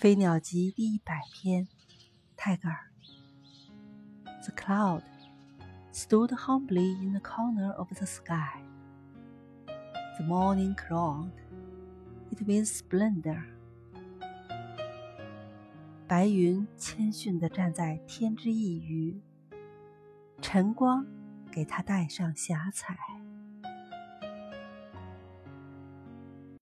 《飞鸟集》第一百篇，泰戈尔。The cloud stood humbly in the corner of the sky. The morning crowned it with splendor. 白云谦逊地站在天之一隅，晨光给它带上霞彩。